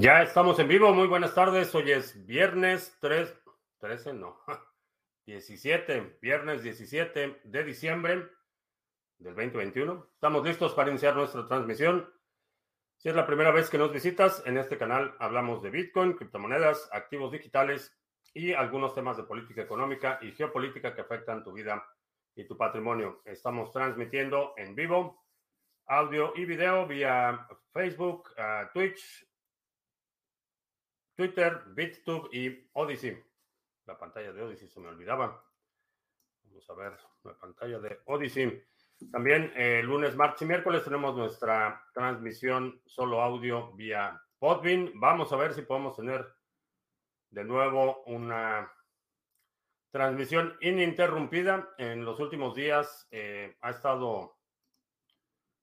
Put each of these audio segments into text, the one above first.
Ya estamos en vivo, muy buenas tardes. Hoy es viernes 3, 13, no, 17, viernes 17 de diciembre del 2021. Estamos listos para iniciar nuestra transmisión. Si es la primera vez que nos visitas, en este canal hablamos de Bitcoin, criptomonedas, activos digitales y algunos temas de política económica y geopolítica que afectan tu vida y tu patrimonio. Estamos transmitiendo en vivo audio y video vía Facebook, uh, Twitch, Twitter, BitTube y Odyssey. La pantalla de Odyssey se me olvidaba. Vamos a ver la pantalla de Odyssey. También eh, lunes, martes y miércoles tenemos nuestra transmisión solo audio vía Podbean. Vamos a ver si podemos tener de nuevo una transmisión ininterrumpida. En los últimos días eh, ha estado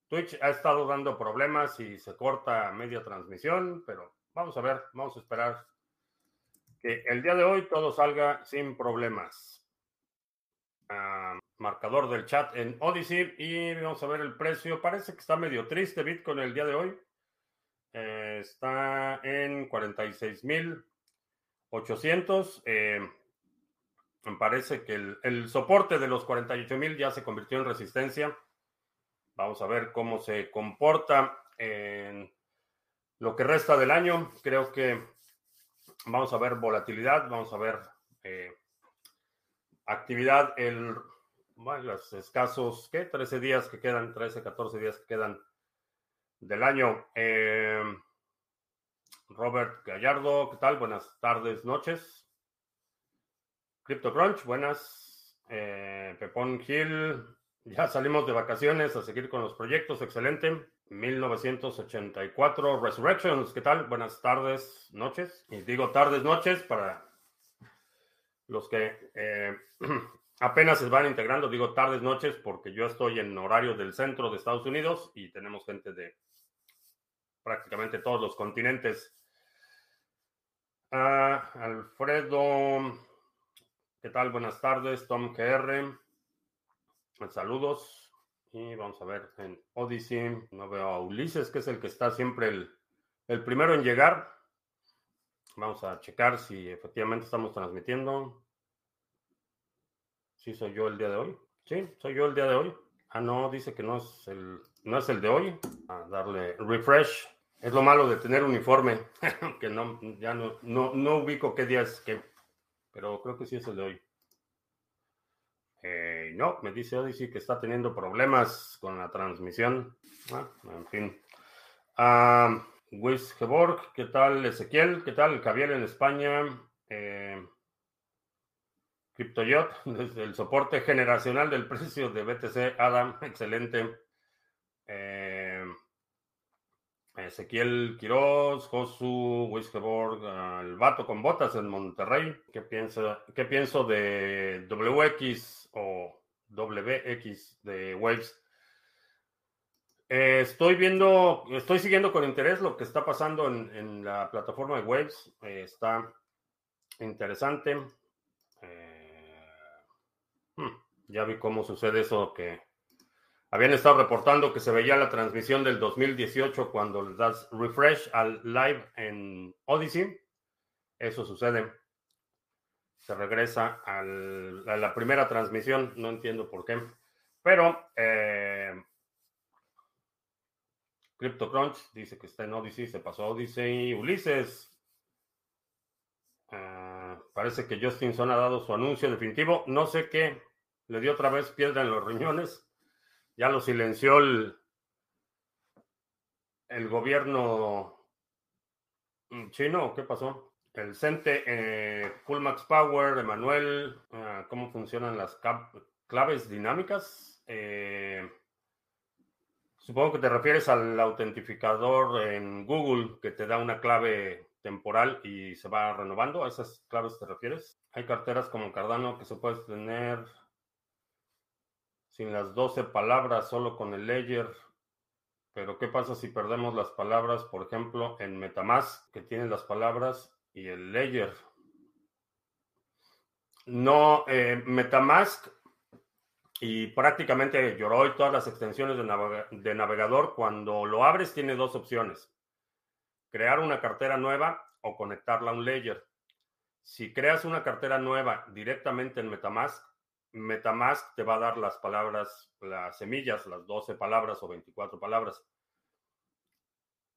Twitch ha estado dando problemas y se corta media transmisión, pero vamos a ver, vamos a esperar que el día de hoy todo salga sin problemas. Ah, marcador del chat en Odyssey y vamos a ver el precio. Parece que está medio triste Bitcoin el día de hoy. Eh, está en 46.800. Eh, me parece que el, el soporte de los 48.000 ya se convirtió en resistencia. Vamos a ver cómo se comporta en lo que resta del año. Creo que vamos a ver volatilidad, vamos a ver eh, actividad el bueno, los escasos, ¿qué? 13 días que quedan, 13, 14 días que quedan del año. Eh, Robert Gallardo, ¿qué tal? Buenas tardes, noches. CryptoCrunch, buenas. Eh, Pepón Gil, ya salimos de vacaciones a seguir con los proyectos. Excelente. 1984 Resurrections. ¿Qué tal? Buenas tardes, noches. Y digo tardes, noches para los que eh, apenas se van integrando. Digo tardes, noches porque yo estoy en horario del centro de Estados Unidos y tenemos gente de prácticamente todos los continentes. Ah, Alfredo, ¿qué tal? Buenas tardes. Tom KR. Saludos. Y vamos a ver en Odyssey. No veo a Ulises, que es el que está siempre el, el primero en llegar. Vamos a checar si efectivamente estamos transmitiendo. Sí, soy yo el día de hoy. Sí, soy yo el día de hoy. Ah, no, dice que no es el, no es el de hoy. A darle refresh. Es lo malo de tener uniforme, que no, ya no, no, no ubico qué día es qué. Pero creo que sí es el de hoy. Eh, no, me dice Odyssey que está teniendo problemas con la transmisión. Ah, en fin. Uh, Geborg, ¿qué tal Ezequiel? ¿Qué tal Javier en España? Eh, CryptoYot, desde el soporte generacional del precio de BTC, Adam, excelente. Eh, Ezequiel Quiroz, Josu, Wiskeborg, el vato con botas en Monterrey. ¿Qué, piensa, ¿Qué pienso de WX o WX de Waves? Eh, estoy viendo, estoy siguiendo con interés lo que está pasando en, la plataforma de Waves. Eh, está interesante. Eh, hmm, ya vi cómo sucede eso que habían estado reportando que se veía la transmisión del 2018 cuando le das refresh al live en Odyssey. Eso sucede. Se regresa a la primera transmisión. No entiendo por qué. Pero eh, CryptoCrunch dice que está en Odyssey. Se pasó a Odyssey. Ulises. Eh, parece que Justin Son ha dado su anuncio definitivo. No sé qué. Le dio otra vez piedra en los riñones ya lo silenció el, gobierno chino. ¿Qué pasó? El CENTE, eh, Full Max Power, Emanuel, ah, ¿cómo funcionan las claves dinámicas? Eh, supongo que te refieres al autentificador en Google que te da una clave temporal y se va renovando. ¿A esas claves te refieres? Hay carteras como Cardano que se puede tener sin las 12 palabras, solo con el ledger. Pero ¿qué pasa si perdemos las palabras, por ejemplo, en Metamask, que tiene las palabras y el ledger? No, eh, Metamask y prácticamente lloró y todas las extensiones de, de, navegador, cuando lo abres tiene dos opciones, crear una cartera nueva o conectarla a un ledger. Si creas una cartera nueva directamente en Metamask, Metamask te va a dar las palabras, las semillas, las 12 palabras o 24 palabras.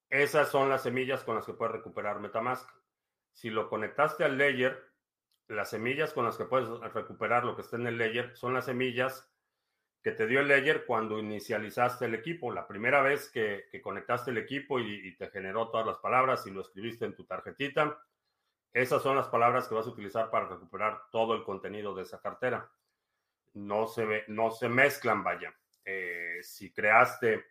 Esas son las semillas con las que puedes recuperar Metamask. Si lo conectaste al ledger, las semillas con las que puedes recuperar lo que está en el ledger son las semillas que te dio el ledger cuando inicializaste el equipo. La primera vez que, conectaste el equipo y, te generó todas las palabras y lo escribiste en tu tarjetita, esas son las palabras que vas a utilizar para recuperar todo el contenido de esa cartera. No se, no se mezclan, vaya. Eh, si creaste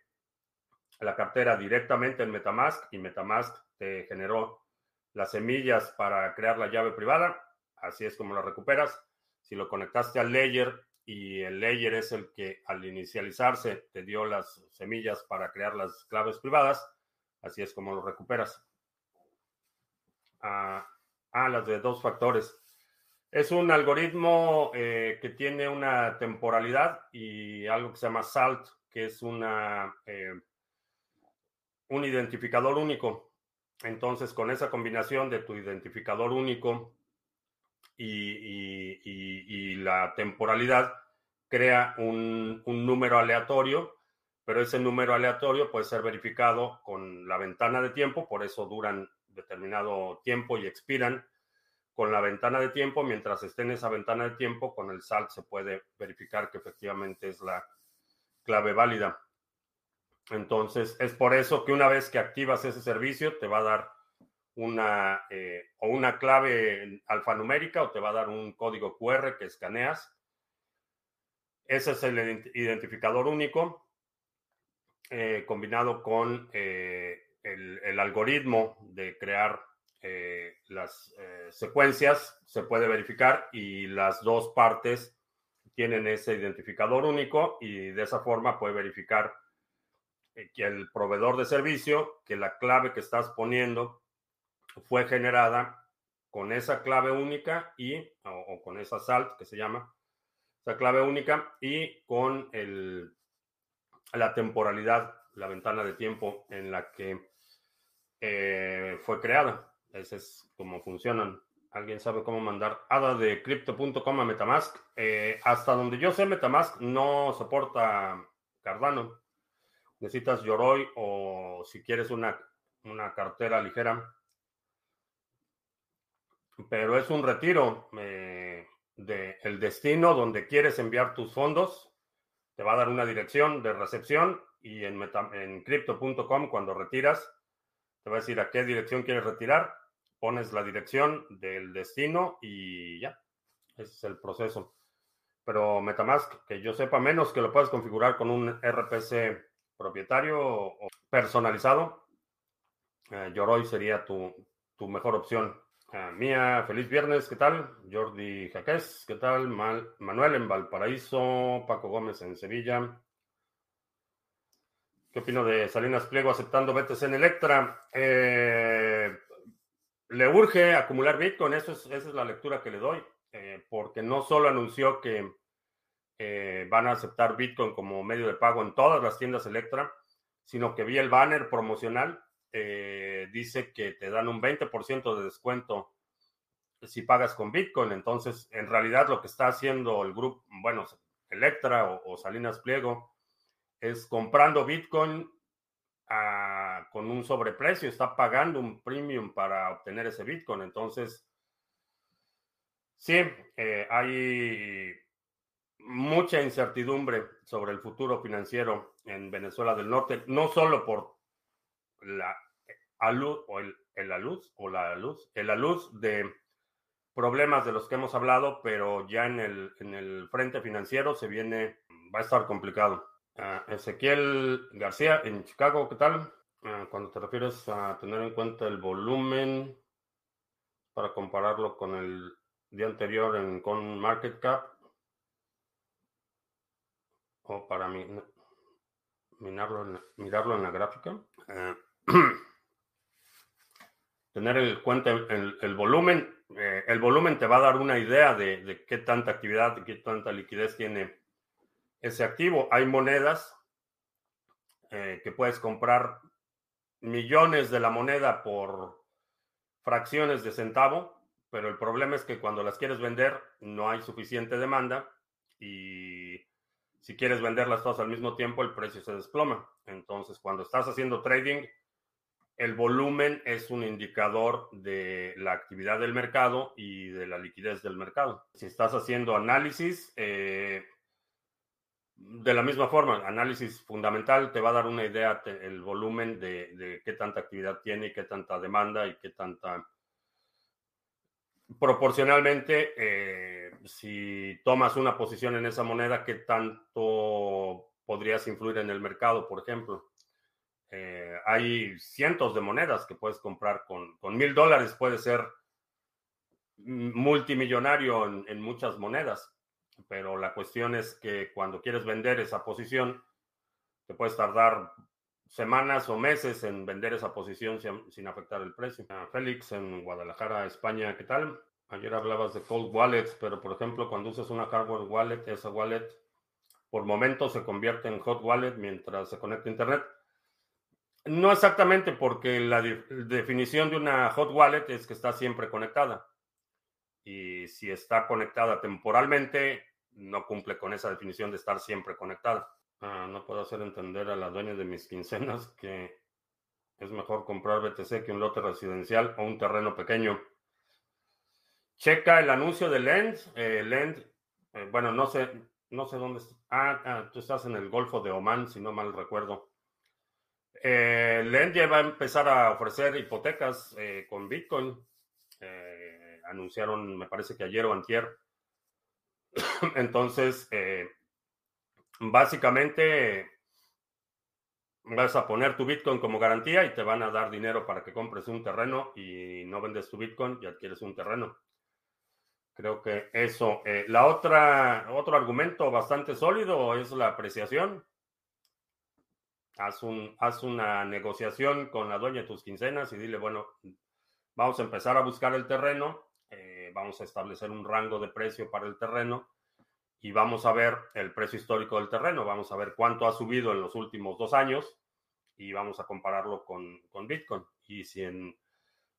la cartera directamente en Metamask y Metamask te generó las semillas para crear la llave privada, así es como la recuperas. Si lo conectaste al layer y el layer es el que al inicializarse te dio las semillas para crear las claves privadas, así es como lo recuperas. Ah, ah las de dos factores. Es un algoritmo eh, que tiene una temporalidad y algo que se llama SALT, que es una, eh, un identificador único. Entonces, con esa combinación de tu identificador único y, la temporalidad crea un, número aleatorio, pero ese número aleatorio puede ser verificado con la ventana de tiempo, por eso duran determinado tiempo y expiran con la ventana de tiempo. Mientras esté en esa ventana de tiempo, con el SALT se puede verificar que efectivamente es la clave válida. Entonces, es por eso que una vez que activas ese servicio, te va a dar una eh, o una clave alfanumérica o te va a dar un código QR que escaneas. Ese es el identificador único eh, combinado con eh, el, algoritmo de crear las secuencias. Se puede verificar y las dos partes tienen ese identificador único y de esa forma puede verificar que el proveedor de servicio, que la clave que estás poniendo fue generada con esa clave única y, o, con esa salt que se llama, esa clave única y con el, la temporalidad, la ventana de tiempo en la que eh, fue creada. Ese es como funcionan. ¿Alguien sabe cómo mandar ADA de crypto.com a Metamask? Eh, hasta donde yo sé, Metamask no soporta Cardano. Necesitas Yoroi o si quieres una, una cartera ligera, pero es un retiro eh, de el destino donde quieres enviar tus fondos. Te va a dar una dirección de recepción y en, en crypto.com cuando retiras te va a decir a qué dirección quieres retirar. Pones la dirección del destino y ya. Ese es el proceso. Pero Metamask, que yo sepa menos que lo puedas configurar con un RPC propietario o personalizado, eh, Yoroi sería tu, tu mejor opción. Ah, Mía, feliz viernes, ¿qué tal? Jordi Jaquez, ¿qué tal? Manuel en Valparaíso, Paco Gómez en Sevilla. ¿Qué opino de Salinas Pliego aceptando BTC en Electra? Eh, le urge acumular Bitcoin, Eso es, esa es la lectura que le doy, eh, porque no solo anunció que van a aceptar Bitcoin como medio de pago en todas las tiendas Electra, sino que vi el banner promocional eh, dice que te dan un 20% de descuento si pagas con Bitcoin. Entonces, en realidad lo que está haciendo el grupo, bueno, Electra o, Salinas Pliego, es comprando Bitcoin con un sobreprecio, está pagando un premium para obtener ese Bitcoin. Entonces, sí, eh, hay mucha incertidumbre sobre el futuro financiero en Venezuela del Norte, no solo por la a luz, o el, la luz o la luz, en la luz de problemas de los que hemos hablado, pero ya en el, en el frente financiero se viene, va a estar complicado. Ezequiel García en Chicago, ¿qué tal? Ah, cuando te refieres a tener en cuenta el volumen para compararlo con el día anterior en con market cap o para mí mirarlo mirarlo en la gráfica. Ah, tener el cuenta el, volumen. Eh, el volumen te va a dar una idea de, qué tanta actividad, de qué tanta liquidez tiene ese activo. Hay monedas eh, que puedes comprar millones de la moneda por fracciones de centavo, pero el problema es que cuando las quieres vender no hay suficiente demanda y si quieres venderlas todas al mismo tiempo el precio se desploma. Entonces, cuando estás haciendo trading, el volumen es un indicador de la actividad del mercado y de la liquidez del mercado. Si estás haciendo análisis, eh, de la misma forma, análisis fundamental te va a dar una idea el volumen de, qué tanta actividad tiene y qué tanta demanda y qué tanta... Proporcionalmente, eh, si tomas una posición en esa moneda, qué tanto podrías influir en el mercado, por ejemplo. Eh, hay cientos de monedas que puedes comprar con, mil dólares, puede ser multimillonario en, muchas monedas, pero la cuestión es que cuando quieres vender esa posición, te puedes tardar semanas o meses en vender esa posición sin, afectar el precio. Ah, Félix en Guadalajara, España, ¿qué tal? Ayer hablabas de cold wallets, pero por ejemplo, cuando usas una hardware wallet, esa wallet por momentos se convierte en hot wallet mientras se conecta a internet. No exactamente porque la definición de una hot wallet es que está siempre conectada. Y si está conectada temporalmente, no cumple con esa definición de estar siempre conectada. Ah, no puedo hacer entender a la dueña de mis quincenas que es mejor comprar BTC que un lote residencial o un terreno pequeño. Checa el anuncio de Lend. Eh, eh, bueno, no sé, no sé dónde. Ah, ah, tú estás en el Golfo de Oman, si no mal recuerdo. Eh, Lend ya va a empezar a ofrecer hipotecas eh, con Bitcoin. Eh, anunciaron, me parece que ayer o antier. Entonces, eh, básicamente vas a poner tu Bitcoin como garantía y te van a dar dinero para que compres un terreno y no vendes tu Bitcoin y adquieres un terreno. Creo que eso. la otra, otro argumento bastante sólido es la apreciación. Haz, haz una negociación con la dueña de tus quincenas y dile, bueno, vamos a empezar a buscar el terreno, eh, vamos a establecer un rango de precio para el terreno y vamos a ver el precio histórico del terreno, vamos a ver cuánto ha subido en los últimos dos años y vamos a compararlo con, Bitcoin. Y, si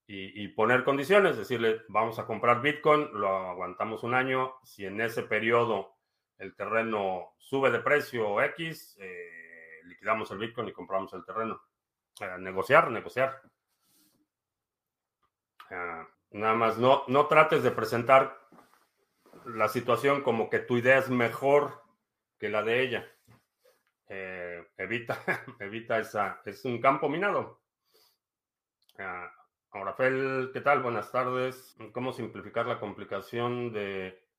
y, poner condiciones, decirle, vamos a comprar Bitcoin, lo aguantamos un año, si en ese periodo el terreno sube de precio X, eh, liquidamos el Bitcoin y compramos el terreno. Eh, negociar, negociar. Eh, nada más, no, no trates de presentar la situación como que tu idea es mejor que la de ella. Eh, evita, evita esa, es un campo minado. ahora, Fel, ¿qué tal? Buenas tardes. ¿Cómo simplificar la complicación de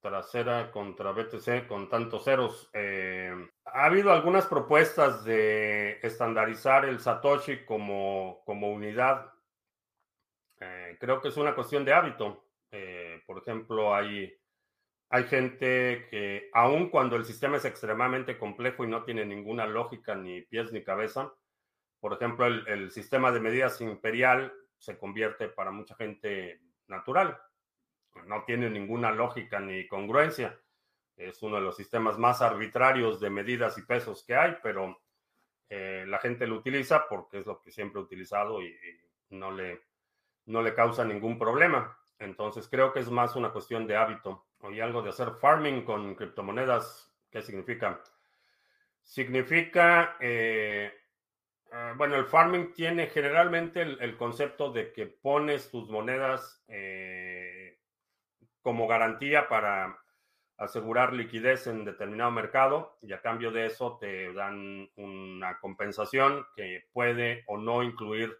trasera contra BTC con tantos ceros. Eh, ha habido algunas propuestas de estandarizar el Satoshi como, como unidad. Eh, creo que es una cuestión de hábito. Eh, por ejemplo, hay, hay gente que, aun cuando el sistema es extremadamente complejo y no tiene ninguna lógica, ni pies ni cabeza, por ejemplo, el, el sistema de medidas imperial se convierte para mucha gente natural no tiene ninguna lógica ni congruencia. Es uno de los sistemas más arbitrarios de medidas y pesos que hay, pero eh, la gente lo utiliza porque es lo que siempre ha utilizado y, no, le, no le causa ningún problema. Entonces creo que es más una cuestión de hábito. Oye, algo de hacer farming con criptomonedas, ¿qué significa? Significa, eh, eh, bueno, el farming tiene generalmente el, concepto de que pones tus monedas como garantía para asegurar liquidez en determinado mercado y a cambio de eso te dan una compensación que puede o no incluir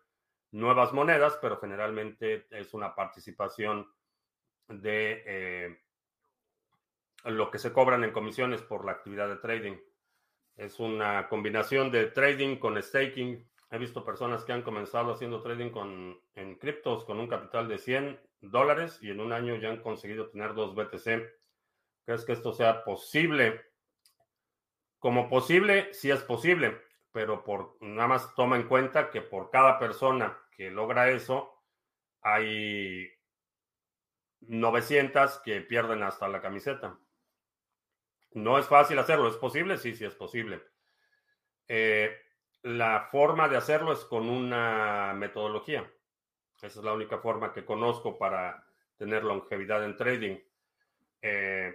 nuevas monedas, pero generalmente es una participación de eh, lo que se cobran en comisiones por la actividad de trading. Es una combinación de trading con staking. He visto personas que han comenzado haciendo trading con, en criptos con un capital de 100 dólares y en un año ya han conseguido tener dos BTC. ¿Crees que esto sea posible? Como posible, sí es posible, pero por nada más toma en cuenta que por cada persona que logra eso, hay 900 que pierden hasta la camiseta. No es fácil hacerlo, ¿es posible? Sí, sí es posible. Eh, la forma de hacerlo es con una metodología. Esa es la única forma que conozco para tener longevidad en trading. Eh,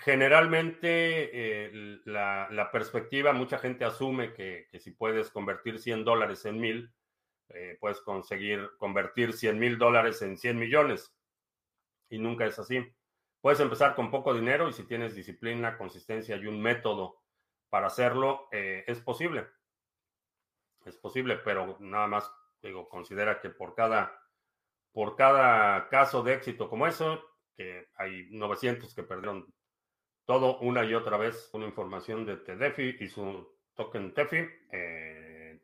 generalmente eh, la, perspectiva, mucha gente asume que, si puedes convertir 100 dólares en mil, eh, puedes conseguir convertir 100 mil dólares en 100 millones. Y nunca es así. Puedes empezar con poco dinero y si tienes disciplina, consistencia y un método para hacerlo, eh, es posible. Es posible, pero nada más, digo, considera que por cada, por cada caso de éxito como eso, que hay 900 que perdieron todo una y otra vez una información de TEDEFI y su token TEFI. Eh,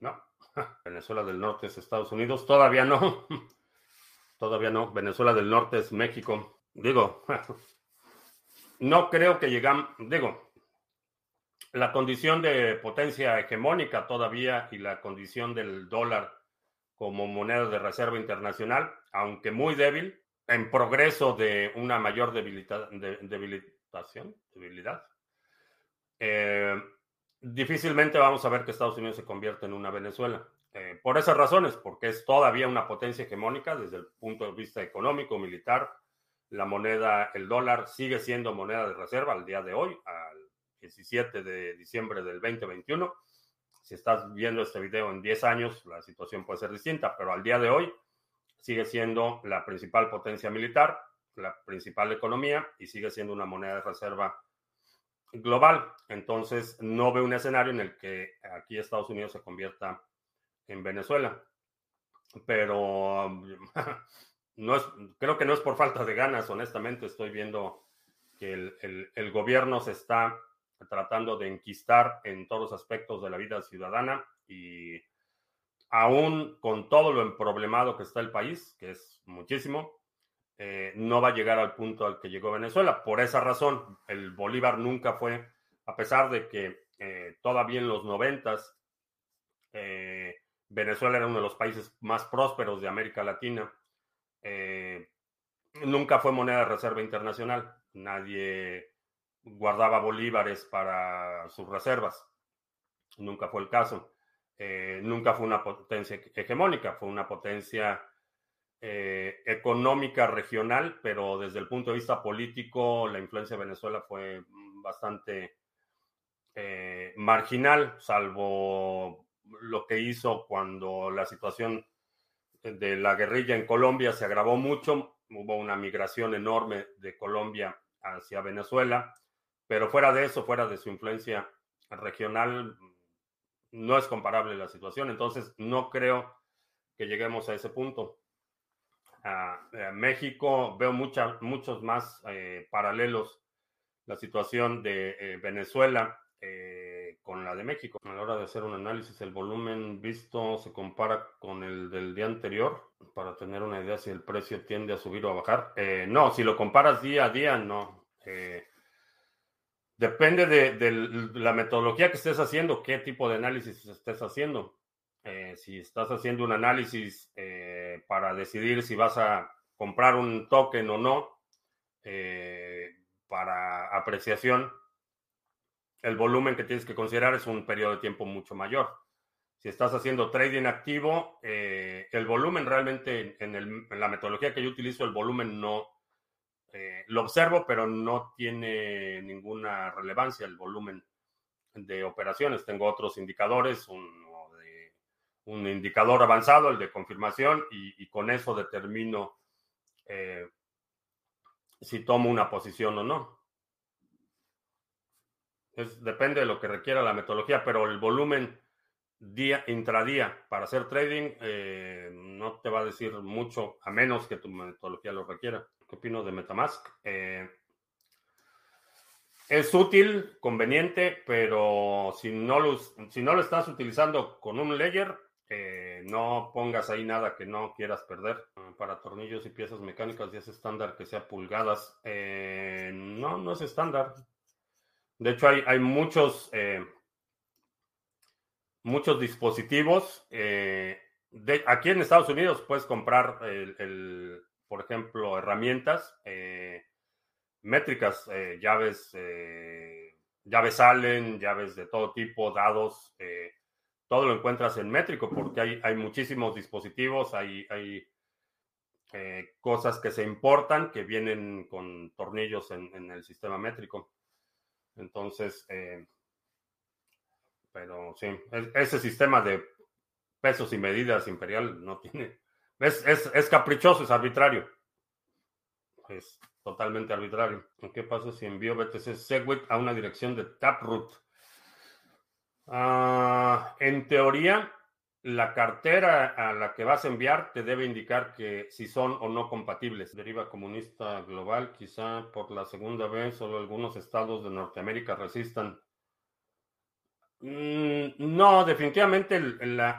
no, Venezuela del Norte es Estados Unidos, todavía no. Todavía no. Venezuela del Norte es México. Digo, no creo que llegamos, digo, la condición de potencia hegemónica todavía y la condición del dólar como moneda de reserva internacional, aunque muy débil, en progreso de una mayor debilitación, debilidad. Eh, difícilmente vamos a ver que Estados Unidos se convierta en una Venezuela. Eh, por esas razones, porque es todavía una potencia hegemónica desde el punto de vista económico, militar. La moneda, el dólar, sigue siendo moneda de reserva al día de hoy, al 17 de diciembre del 2021. Si estás viendo este video en 10 años, la situación puede ser distinta, pero al día de hoy sigue siendo la principal potencia militar, la principal economía y sigue siendo una moneda de reserva global. Entonces, no veo un escenario en el que aquí Estados Unidos se convierta en Venezuela. Pero no es, creo que no es por falta de ganas, honestamente. Estoy viendo que el, el gobierno se está tratando de enquistar en todos los aspectos de la vida ciudadana y aún con todo lo emproblemado que está el país, que es muchísimo, eh, no va a llegar al punto al que llegó Venezuela. Por esa razón, el Bolívar nunca fue, a pesar de que eh, todavía en los noventas, eh, Venezuela era uno de los países más prósperos de América Latina, nunca fue moneda de reserva internacional. Nadie guardaba bolívares para sus reservas. Nunca fue el caso. Eh, nunca fue una potencia hegemónica, fue una potencia eh, económica regional, pero desde el punto de vista político, la influencia de Venezuela fue bastante eh, marginal, salvo lo que hizo cuando la situación de la guerrilla en Colombia se agravó mucho, hubo una migración enorme de Colombia hacia Venezuela, pero fuera de eso, fuera de su influencia regional, no es comparable la situación, entonces no creo que lleguemos a ese punto. A, México veo muchos más eh, paralelos la situación de eh, Venezuela eh, con la de México. A la hora de hacer un análisis, el volumen visto se compara con el del día anterior para tener una idea si el precio tiende a subir o a bajar. no, si lo comparas día a día, no. Depende de, la metodología que estés haciendo, qué tipo de análisis estés haciendo. Eh, si estás haciendo un análisis eh, para decidir si vas a comprar un token o no eh, para apreciación, el volumen que tienes que considerar es un periodo de tiempo mucho mayor. Si estás haciendo trading activo, el volumen realmente en, la metodología que yo utilizo, el volumen no, eh, lo observo, pero no tiene ninguna relevancia el volumen de operaciones. Tengo otros indicadores, un, indicador avanzado, el de confirmación, y, con eso determino eh, si tomo una posición o no. depende de lo que requiera la metodología, pero el volumen día intradía para hacer trading eh, no te va a decir mucho a menos que tu metodología lo requiera. ¿Qué opino de Metamask? Eh, es útil, conveniente, pero si no, lo, estás utilizando con un layer, eh, no pongas ahí nada que no quieras perder. Para tornillos y piezas mecánicas ya es estándar que sea pulgadas. Eh, no, no es estándar. De hecho, hay, muchos, muchos dispositivos. Aquí en Estados Unidos puedes comprar el por ejemplo, herramientas, eh, métricas, eh, llaves, eh, llaves salen, llaves de todo tipo, dados, todo lo encuentras en métrico porque hay, hay muchísimos dispositivos, hay, hay cosas que se importan que vienen con tornillos en, el sistema métrico. Entonces, pero sí, ese sistema de pesos y medidas imperial no tiene, es, es caprichoso, es arbitrario. Es totalmente arbitrario. ¿Qué pasa si envío BTC Segwit a una dirección de Taproot? Ah, en teoría, la cartera a la que vas a enviar te debe indicar que si son o no compatibles. Deriva comunista global, quizá por la segunda vez solo algunos estados de Norteamérica resistan. Mm, no, definitivamente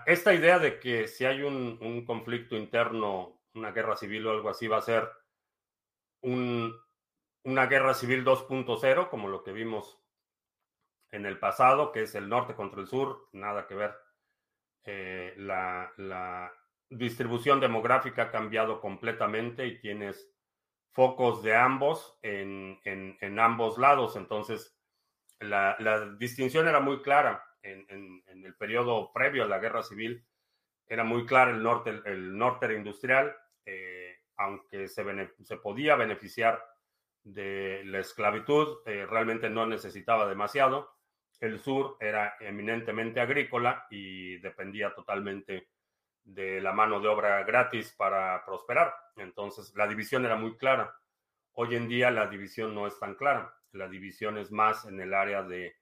esta idea de que si hay un, conflicto interno, una guerra civil o algo así, va a ser una guerra civil 2.0, como lo que vimos en el pasado, que es el norte contra el sur, nada que ver. Eh, la, distribución demográfica ha cambiado completamente y tienes focos de ambos en, ambos lados. Entonces, la, distinción era muy clara en, el periodo previo a la guerra civil. Era muy clara el norte, el norte era industrial. Eh, aunque se, podía beneficiar de la esclavitud, eh, realmente no necesitaba demasiado. El sur era eminentemente agrícola y dependía totalmente de la mano de obra gratis para prosperar. Entonces, la división era muy clara. Hoy en día la división no es tan clara. La división es más en el área de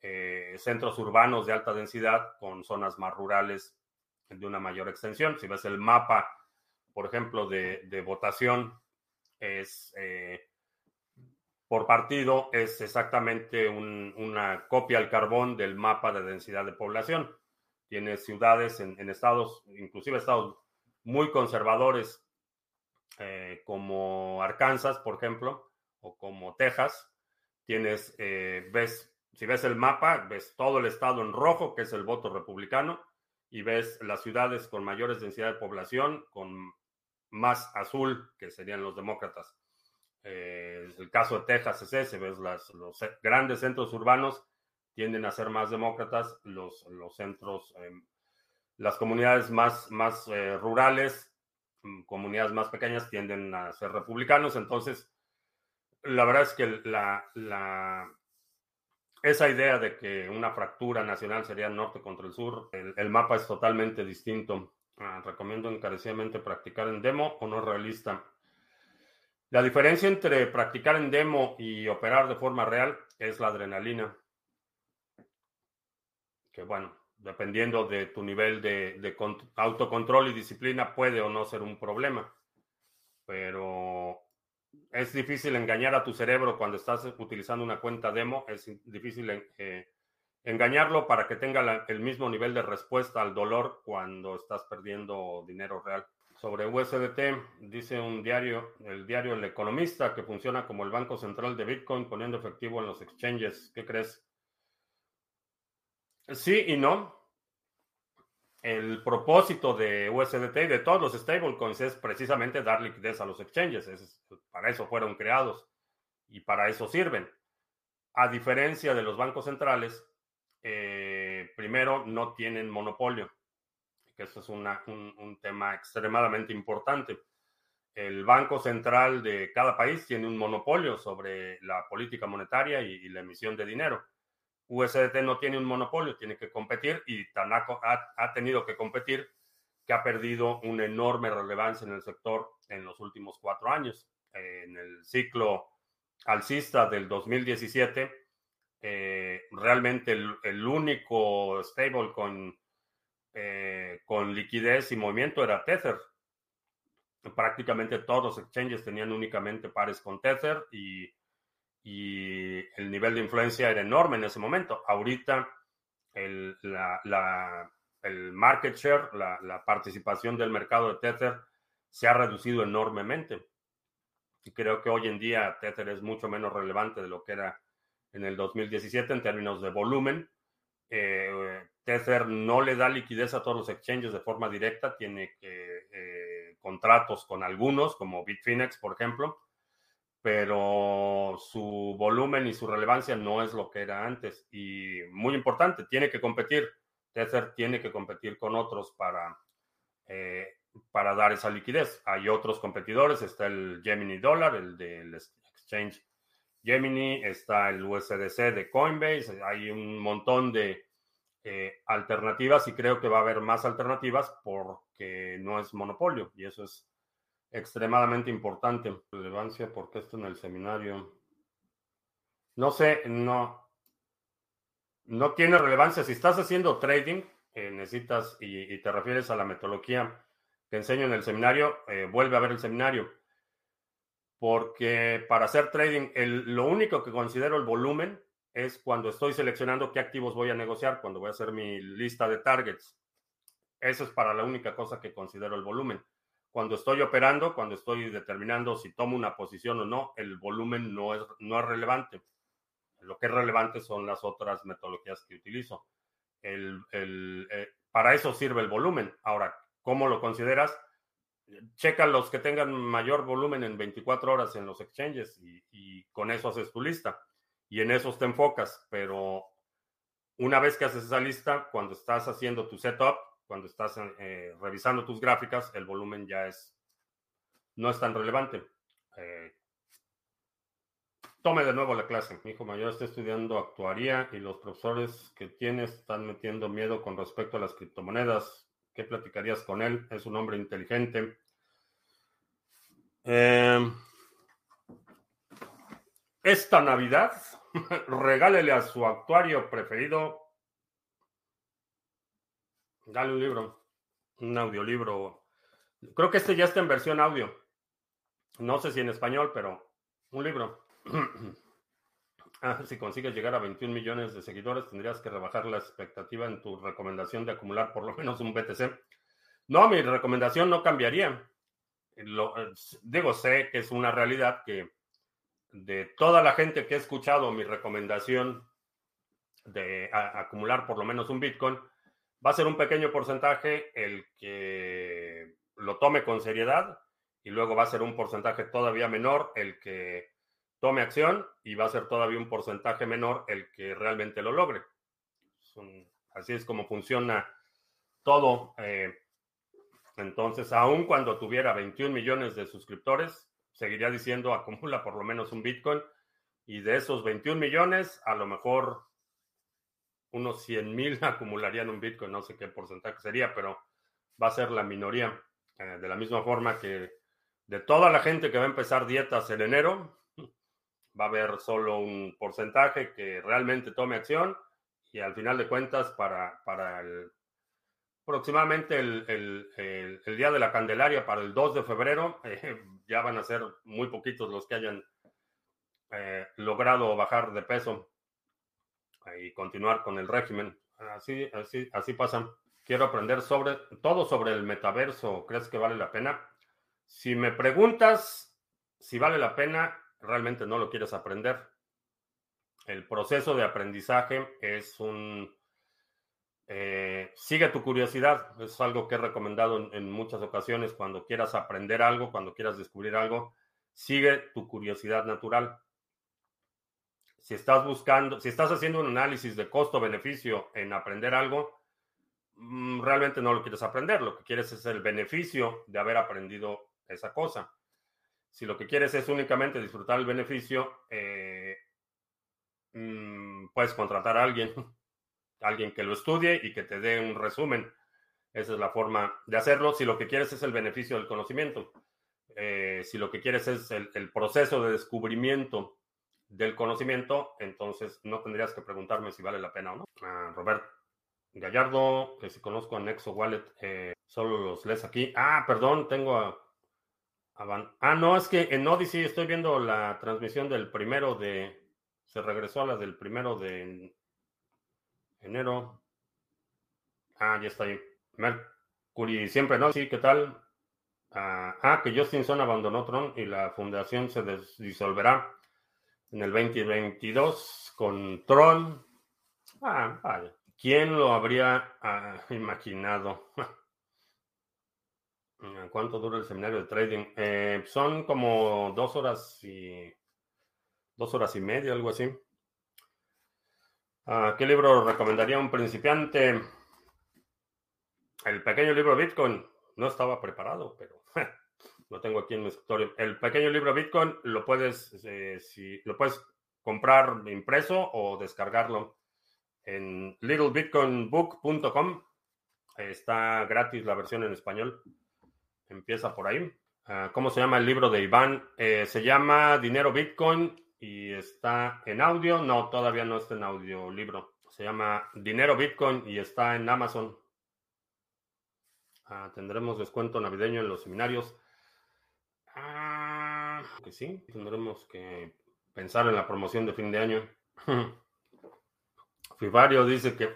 eh, centros urbanos de alta densidad con zonas más rurales de una mayor extensión. Si ves el mapa por ejemplo, de, votación es eh, por partido, es exactamente una copia al carbón del mapa de densidad de población. Tiene ciudades en, estados, inclusive estados muy conservadores, eh, como Arkansas, por ejemplo, o como Texas. Tienes, eh, ves, si ves el mapa, ves todo el estado en rojo, que es el voto republicano, y ves las ciudades con mayores densidad de población, con más azul, que serían los demócratas. Eh, el caso de Texas es ese, ves, los grandes centros urbanos tienden a ser más demócratas, los, los centros, em, las comunidades más, más eh, rurales, mm, comunidades más pequeñas tienden a ser republicanos, entonces la verdad es que la, la, esa idea de que una fractura nacional sería el norte contra el sur, el mapa es totalmente distinto. Ah, recomiendo encarecidamente practicar en demo o no realista. La diferencia entre practicar en demo y operar de forma real es la adrenalina. Que bueno, dependiendo de tu nivel de, autocontrol y disciplina, puede o no ser un problema. Pero es difícil engañar a tu cerebro cuando estás utilizando una cuenta demo. Es difícil eh, engañarlo para que tenga el mismo nivel de respuesta al dolor cuando estás perdiendo dinero real. Sobre USDT, dice un diario, el diario El Economista, que funciona como el banco central de Bitcoin poniendo efectivo en los exchanges. ¿Qué crees? Sí y no. El propósito de USDT y de todos los stablecoins es precisamente dar liquidez a los exchanges. para eso fueron creados y para eso sirven. A diferencia de los bancos centrales, eh, primero, no tienen monopolio, que eso es un, tema extremadamente importante. El Banco Central de cada país tiene un monopolio sobre la política monetaria y, la emisión de dinero. USDT no tiene un monopolio, tiene que competir y Tanaco ha, tenido que competir, que ha perdido una enorme relevancia en el sector en los últimos cuatro años. en el ciclo alcista del 2017, eh, realmente el, único stable con, eh, con liquidez y movimiento era Tether. Prácticamente todos los exchanges tenían únicamente pares con Tether y, y el nivel de influencia era enorme en ese momento. Ahorita el, la, el market share, la, la, participación del mercado de Tether se ha reducido enormemente. Y creo que hoy en día Tether es mucho menos relevante de lo que era en el 2017 en términos de volumen. Eh, Tether no le da liquidez a todos los exchanges de forma directa, tiene que, eh, contratos con algunos, como Bitfinex, por ejemplo, pero su volumen y su relevancia no es lo que era antes. Y muy importante, tiene que competir. Tether tiene que competir con otros para, eh, para dar esa liquidez. Hay otros competidores, está el Gemini Dollar, el del exchange Gemini, está el USDC de Coinbase, hay un montón de eh, alternativas y creo que va a haber más alternativas porque no es monopolio y eso es extremadamente importante. Relevancia porque esto en el seminario. No sé, no, no tiene relevancia. Si estás haciendo trading, eh, necesitas y, te refieres a la metodología que enseño en el seminario, eh, vuelve a ver el seminario. Porque para hacer trading, lo único que considero el volumen es cuando estoy seleccionando qué activos voy a negociar, cuando voy a hacer mi lista de targets. Eso es para la única cosa que considero el volumen. Cuando estoy operando, cuando estoy determinando si tomo una posición o no, el volumen no es, no es relevante. Lo que es relevante son las otras metodologías que utilizo. El, eh, para eso sirve el volumen. Ahora, ¿cómo lo consideras? Checa los que tengan mayor volumen en 24 horas en los exchanges y, y con eso haces tu lista. Y en esos te enfocas, pero una vez que haces esa lista, cuando estás haciendo tu setup, cuando estás eh, revisando tus gráficas, el volumen ya es, no es tan relevante. Eh, tome de nuevo la clase. Mi hijo mayor está estudiando actuaría y los profesores que tiene están metiendo miedo con respecto a las criptomonedas. ¿Qué platicarías con él? Es un hombre inteligente. Eh, esta Navidad, regálele a su actuario preferido Dale un libro, un audiolibro. Creo que este ya está en versión audio. No sé si en español, pero un libro. ah, si consigues llegar a 21 millones de seguidores, tendrías que rebajar la expectativa en tu recomendación de acumular por lo menos un BTC. No, mi recomendación no cambiaría. Lo, digo, sé que es una realidad que de toda la gente que ha escuchado mi recomendación de acumular por lo menos un Bitcoin, va a ser un pequeño porcentaje el que lo tome con seriedad y luego va a ser un porcentaje todavía menor el que tome acción y va a ser todavía un porcentaje menor el que realmente lo logre. así es como funciona todo. Eh, entonces, aun cuando tuviera 21 millones de suscriptores, seguiría diciendo acumula por lo menos un Bitcoin y de esos 21 millones, a lo mejor unos 100 mil acumularían un Bitcoin, no sé qué porcentaje sería, pero va a ser la minoría. Eh, de la misma forma que de toda la gente que va a empezar dietas en enero, va a haber solo un porcentaje que realmente tome acción y al final de cuentas para, para el, aproximadamente el, día de la Candelaria, para el 2 de febrero, eh, ya van a ser muy poquitos los que hayan eh, logrado bajar de peso y continuar con el régimen. Así, así, así pasa. Quiero aprender sobre todo sobre el metaverso. ¿Crees que vale la pena? Si me preguntas si vale la pena, realmente no lo quieres aprender. El proceso de aprendizaje es un... Eh, sigue tu curiosidad. Es algo que he recomendado en muchas ocasiones. Cuando quieras aprender algo, cuando quieras descubrir algo, sigue tu curiosidad natural si estás buscando, si estás haciendo un análisis de costo-beneficio en aprender algo, mm, realmente no lo quieres aprender. Lo que quieres es el beneficio de haber aprendido esa cosa. Si lo que quieres es únicamente disfrutar el beneficio, eh, mm, puedes contratar a alguien, alguien que lo estudie y que te dé un resumen. Esa es la forma de hacerlo. Si lo que quieres es el beneficio del conocimiento, eh, si lo que quieres es el proceso de descubrimiento del conocimiento, entonces no tendrías que preguntarme si vale la pena o no. Ah, Robert Gallardo, que si conozco a Nexo Wallet, eh, solo los lees aquí. Ah, perdón, tengo a, Ah, no, es que en Odyssey estoy viendo la transmisión del primero de... Se regresó a la del primero de enero. Ah, ya está ahí. Mercury siempre, ¿no? Sí, ¿qué tal? ah, ah que Justin Son abandonó Tron y la fundación se disolverá en el 2022 con Tron. Ah, vaya. ¿Quién lo habría ah, imaginado? ¿Cuánto dura el seminario de trading? Eh, son como dos horas y dos horas y media, algo así. Ah, ¿Qué libro recomendaría un principiante? El pequeño libro Bitcoin. No estaba preparado, pero lo tengo aquí en mi escritorio. El pequeño libro Bitcoin lo puedes, eh, si, lo puedes comprar impreso o descargarlo en littlebitcoinbook.com. Está gratis la versión en español. Empieza por ahí. Ah, ¿Cómo se llama el libro de Iván? Eh, se llama Dinero Bitcoin y está en audio. No, todavía no está en audio libro. Se llama Dinero Bitcoin y está en Amazon. Ah, tendremos descuento navideño en los seminarios. Ah, que sí, tendremos que pensar en la promoción de fin de año. Fivario dice que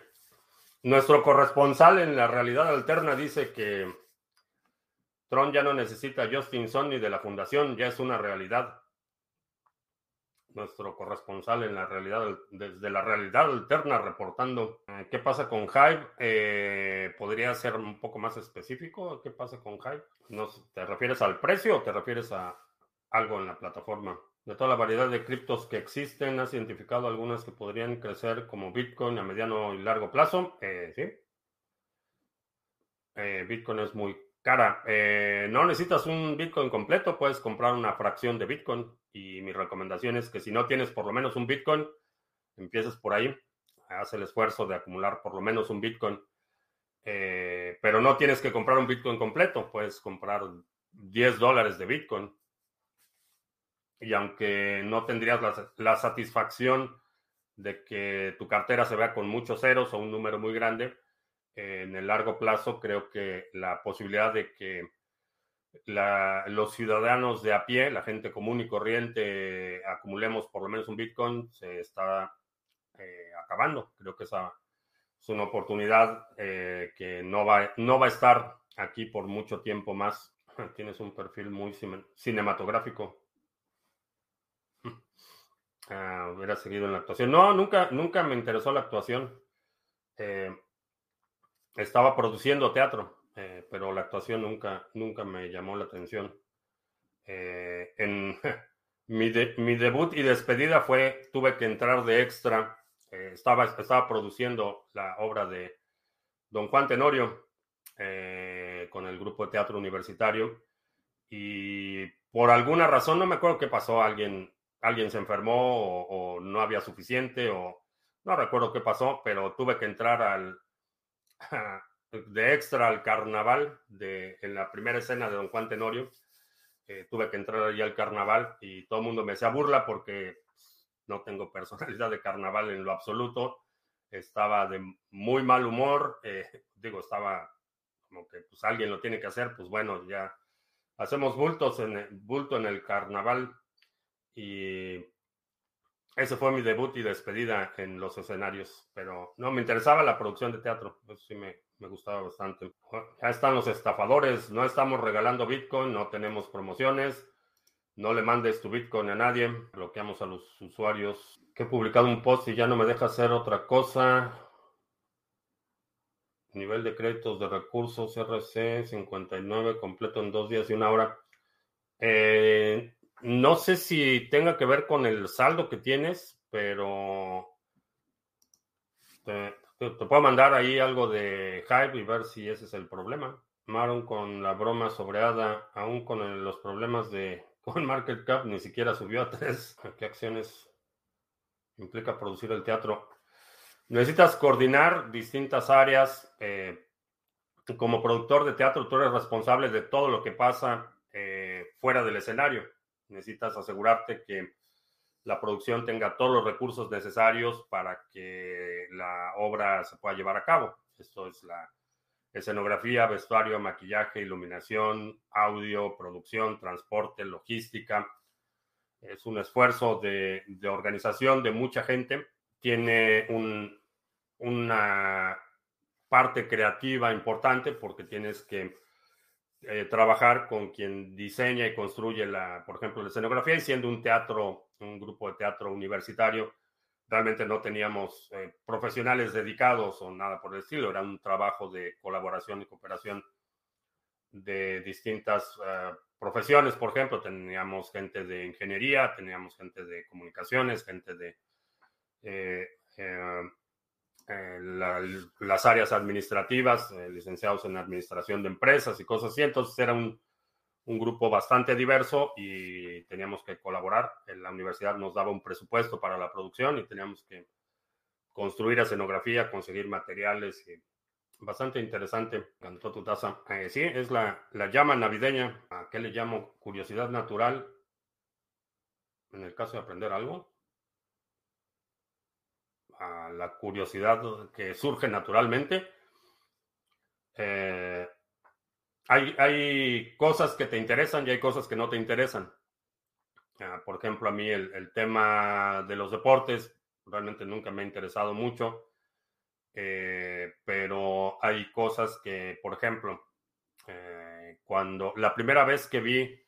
nuestro corresponsal en la realidad alterna dice que Tron ya no necesita a Justin ni de la fundación, ya es una realidad. Nuestro corresponsal en la realidad, desde la realidad alterna, reportando. Eh, ¿Qué pasa con Hive? Eh, ¿Podría ser un poco más específico? ¿Qué pasa con Hive? No, ¿Te refieres al precio o te refieres a algo en la plataforma? De toda la variedad de criptos que existen, ¿has identificado algunas que podrían crecer como Bitcoin a mediano y largo plazo? Eh, sí. Bitcoin es muy cara. Eh, no necesitas un Bitcoin completo, puedes comprar una fracción de Bitcoin. Y mi recomendación es que si no tienes por lo menos un Bitcoin, empieces por ahí, haz el esfuerzo de acumular por lo menos un Bitcoin. Eh, pero no tienes que comprar un Bitcoin completo, puedes comprar 10 dólares de Bitcoin. Y aunque no tendrías la, la satisfacción de que tu cartera se vea con muchos ceros o un número muy grande, en el largo plazo creo que la posibilidad de que los ciudadanos de a pie, la gente común y corriente, acumulemos por lo menos un Bitcoin, se está eh, acabando. Creo que esa es una oportunidad eh, que no va, no va a estar aquí por mucho tiempo más. Tienes un perfil muy cinematográfico. Ah, hubiera seguido en la actuación. No, nunca, nunca me interesó la actuación. Eh, estaba produciendo teatro, eh, pero la actuación nunca, nunca me llamó la atención. Eh, en mi, mi, debut y despedida fue, tuve que entrar de extra. Eh, estaba, estaba produciendo la obra de Don Juan Tenorio con el grupo de teatro universitario y por alguna razón, no me acuerdo qué pasó, alguien, alguien se enfermó o no había suficiente o no recuerdo qué pasó, pero tuve que entrar al, de extra al carnaval, de, en la primera escena de Don Juan Tenorio. Eh, tuve que entrar allí al carnaval y todo el mundo me hacía burla porque no tengo personalidad de carnaval en lo absoluto. Estaba de muy mal humor, eh, digo, estaba como que pues alguien lo tiene que hacer, pues bueno, ya hacemos bultos en bulto en el carnaval y ese fue mi debut y despedida en los escenarios, pero no, me interesaba la producción de teatro, eso sí me, gustaba bastante. Ya están los estafadores, no estamos regalando Bitcoin, no tenemos promociones, no le mandes tu Bitcoin a nadie, bloqueamos a los usuarios. He publicado un post y ya no me deja hacer otra cosa. Nivel de créditos de recursos RC 59 completo en dos días y una hora. Eh, no sé si tenga que ver con el saldo que tienes, pero te, puedo mandar ahí algo de Hype y ver si ese es el problema. Maron con la broma sobreada, aún con los problemas de con Market Cap, ni siquiera subió a tres. ¿Qué acciones implica producir el teatro? Necesitas coordinar distintas áreas. Eh, como productor de teatro, tú eres responsable de todo lo que pasa eh, fuera del escenario necesitas asegurarte que la producción tenga todos los recursos necesarios para que la obra se pueda llevar a cabo. Esto es la escenografía, vestuario, maquillaje, iluminación, audio, producción, transporte, logística. Es un esfuerzo de, organización de mucha gente. Tiene una parte creativa importante porque tienes que eh, trabajar con quien diseña y construye, la, por ejemplo, la escenografía y siendo un teatro, un grupo de teatro universitario, realmente no teníamos eh, profesionales dedicados o nada por el estilo, era un trabajo de colaboración y cooperación de distintas uh, profesiones, por ejemplo, teníamos gente de ingeniería, teníamos gente de comunicaciones, gente de eh, eh, eh, la, las áreas administrativas, licenciados en administración de empresas y cosas así. Entonces era un, un, grupo bastante diverso y teníamos que colaborar. La universidad nos daba un presupuesto para la producción y teníamos que construir escenografía, conseguir materiales y Bastante interesante. Cantó tu taza. Eh, sí, es la, la llama navideña. ¿A qué le llamo? Curiosidad natural. En el caso de aprender algo. La curiosidad que surge naturalmente. Eh, hay, hay, cosas que te interesan y hay cosas que no te interesan. Ah, por ejemplo, a mí el, el tema de los deportes realmente nunca me ha interesado mucho. Eh, pero hay cosas que, por ejemplo, eh, cuando la primera vez que vi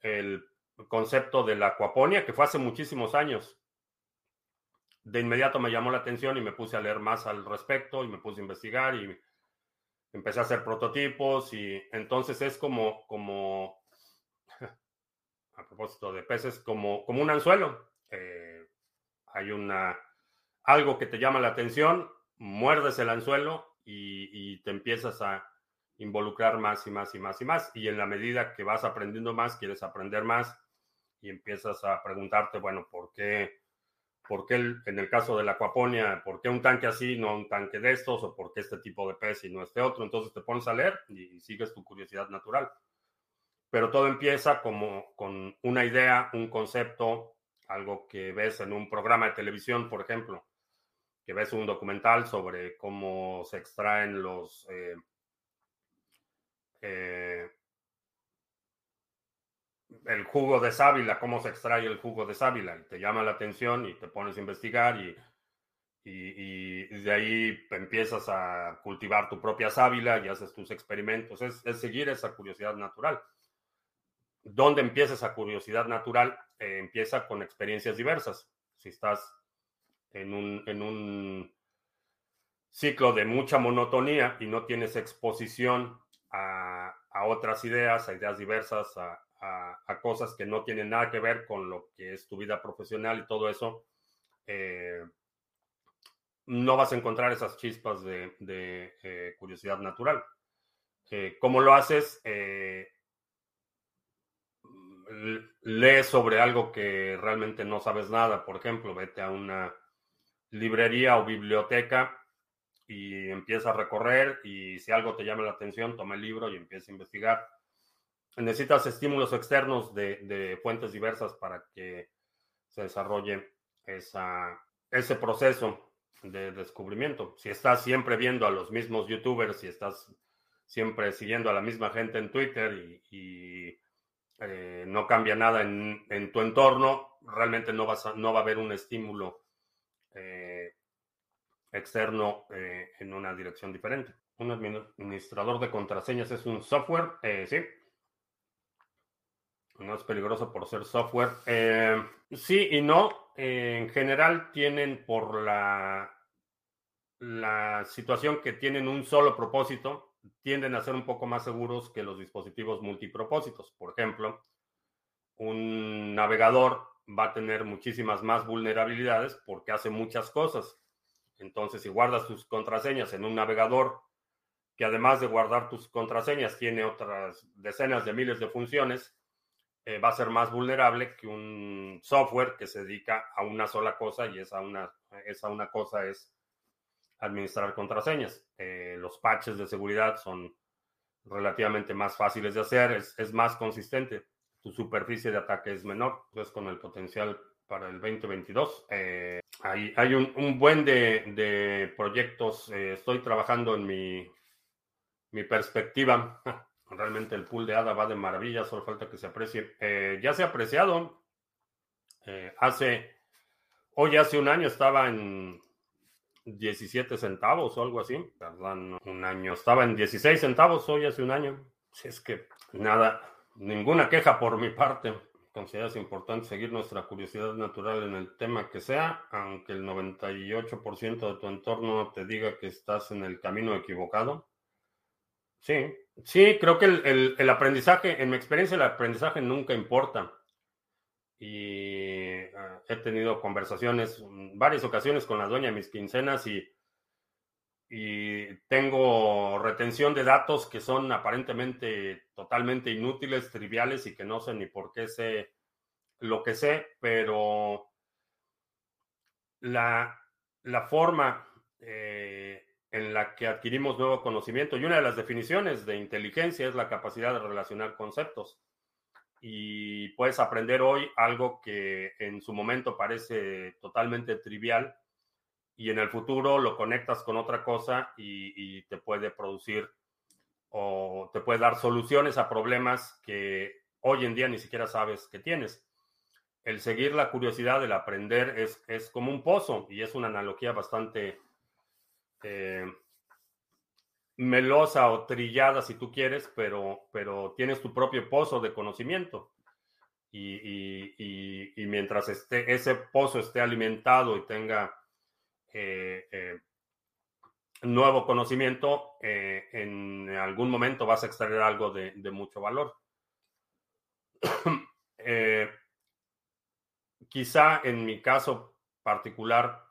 el concepto de la acuaponia, que fue hace muchísimos años, de inmediato me llamó la atención y me puse a leer más al respecto y me puse a investigar y empecé a hacer prototipos y entonces es como, como, a propósito de peces, como, como un anzuelo. Eh, hay una, algo que te llama la atención, muerdes el anzuelo y, te empiezas a involucrar más y más y más y más. Y en la medida que vas aprendiendo más, quieres aprender más y empiezas a preguntarte, bueno, ¿por qué, por qué en el caso de la acuaponia, por qué un tanque así, no un tanque de estos, o por qué este tipo de pez y no este otro? Entonces te pones a leer y sigues tu curiosidad natural. Pero todo empieza como con una idea, un concepto, algo que ves en un programa de televisión, por ejemplo que ves un documental sobre cómo se extraen los eh, eh, el jugo de sábila, cómo se extrae el jugo de sábila, te llama la atención y te pones a investigar y, y, de ahí empiezas a cultivar tu propia sábila y haces tus experimentos. Es, seguir esa curiosidad natural. ¿Dónde empieza esa curiosidad natural? Eh, empieza con experiencias diversas. Si estás en un, en un ciclo de mucha monotonía y no tienes exposición a, a otras ideas, a ideas diversas, a, a, cosas que no tienen nada que ver con lo que es tu vida profesional y todo eso, eh, no vas a encontrar esas chispas de, eh, curiosidad natural. Eh, ¿Cómo lo haces? lees sobre algo que realmente no sabes nada. Por ejemplo, vete a una librería o biblioteca y empieza a recorrer y si algo te llama la atención, toma el libro y empieza a investigar. Necesitas estímulos externos de, fuentes diversas para que se desarrolle esa, ese proceso de descubrimiento. Si estás siempre viendo a los mismos youtubers, si estás siempre siguiendo a la misma gente en Twitter y, eh, no cambia nada en, en, tu entorno, realmente no, vas no va a haber un estímulo eh, externo eh, en una dirección diferente. Un administrador de contraseñas es un software, eh, sí. No es peligroso por ser software. sí y no. en general tienen por la, la situación que tienen un solo propósito, tienden a ser un poco más seguros que los dispositivos multipropósitos. Por ejemplo, un navegador va a tener muchísimas más vulnerabilidades porque hace muchas cosas. Entonces, si guardas tus contraseñas en un navegador que además de guardar tus contraseñas tiene otras decenas de miles de funciones, eh, va a ser más vulnerable que un software que se dedica a una sola cosa y esa una, esa una cosa es administrar contraseñas. Eh, los patches de seguridad son relativamente más fáciles de hacer, es, es más consistente su superficie de ataque es menor. Entonces, con el potencial para el 2022. Eh, hay, hay un, buen de, proyectos. Eh, estoy trabajando en mi, mi perspectiva. Realmente el pool de ADA va de maravilla, solo falta que se aprecie. Eh, ya se ha apreciado. hace, hoy hace un año estaba en 17 centavos o algo así. Un año estaba en 16 centavos, hoy hace un año. Si es que nada, Ninguna queja por mi parte. Consideras importante seguir nuestra curiosidad natural en el tema que sea, aunque el 98% de tu entorno te diga que estás en el camino equivocado. Sí, sí, creo que el, aprendizaje, en mi experiencia, el aprendizaje nunca importa. Y eh, he tenido conversaciones, varias ocasiones con la dueña de mis quincenas y, y tengo retención de datos que son aparentemente totalmente inútiles, triviales y que no sé ni por qué sé lo que sé, pero la, la forma eh, en la que adquirimos nuevo conocimiento. Y una de las definiciones de inteligencia es la capacidad de relacionar conceptos. Y puedes aprender hoy algo que en su momento parece totalmente trivial y en el futuro lo conectas con otra cosa y, te puede producir o te puede dar soluciones a problemas que hoy en día ni siquiera sabes que tienes. El seguir la curiosidad, el aprender es, es como un pozo y es una analogía bastante eh, melosa o trillada si tú quieres, pero, pero tienes tu propio pozo de conocimiento. Y, mientras esté, ese pozo esté alimentado y tenga eh, eh, nuevo conocimiento, en algún momento vas a extraer algo de mucho valor. quizá en mi caso particular,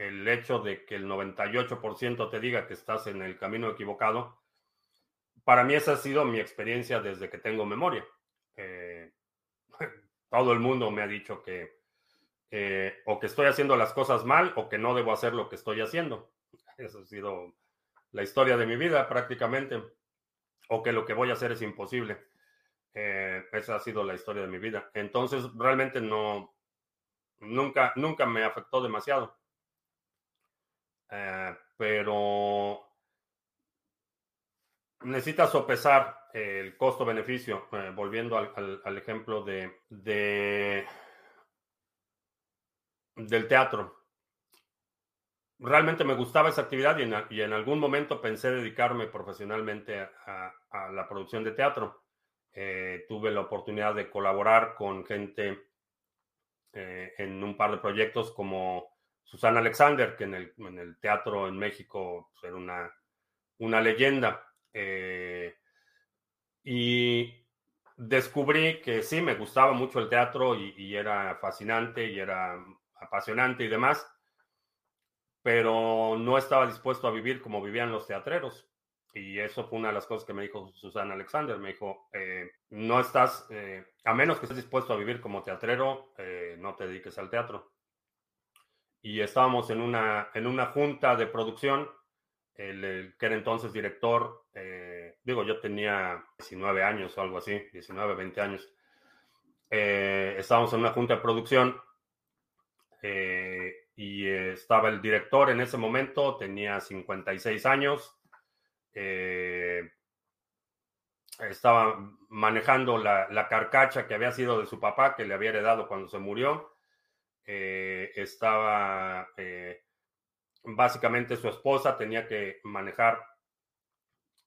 el hecho de que el 98% te diga que estás en el camino equivocado, para mí esa ha sido mi experiencia desde que tengo memoria. Eh, todo el mundo me ha dicho que o que estoy haciendo las cosas mal o que no debo hacer lo que estoy haciendo. Esa ha sido la historia de mi vida prácticamente. O que lo que voy a hacer es imposible. Eh, esa ha sido la historia de mi vida. Entonces, realmente no, nunca, nunca me afectó demasiado. Eh, pero necesitas sopesar el costo-beneficio, eh, volviendo al, ejemplo de, del teatro. Realmente me gustaba esa actividad y en, algún momento pensé dedicarme profesionalmente a, la producción de teatro. Eh, tuve la oportunidad de colaborar con gente en un par de proyectos como Susana Alexander, que en el, teatro en México pues, era una, leyenda. Eh, y descubrí que sí, me gustaba mucho el teatro y, era fascinante y era apasionante y demás, pero no estaba dispuesto a vivir como vivían los teatreros. Y eso fue una de las cosas que me dijo Susana Alexander. Me dijo, eh, no estás, eh, a menos que estés dispuesto a vivir como teatrero, no te dediques al teatro y estábamos en una, en una junta de producción. El, que era entonces director, eh, digo, yo tenía 19 años o algo así, 19, 20 años. Eh, estábamos en una junta de producción eh, y estaba el director en ese momento, tenía 56 años. estaba manejando la, la carcacha que había sido de su papá, que le había heredado cuando se murió eh, estaba eh, básicamente su esposa tenía que manejar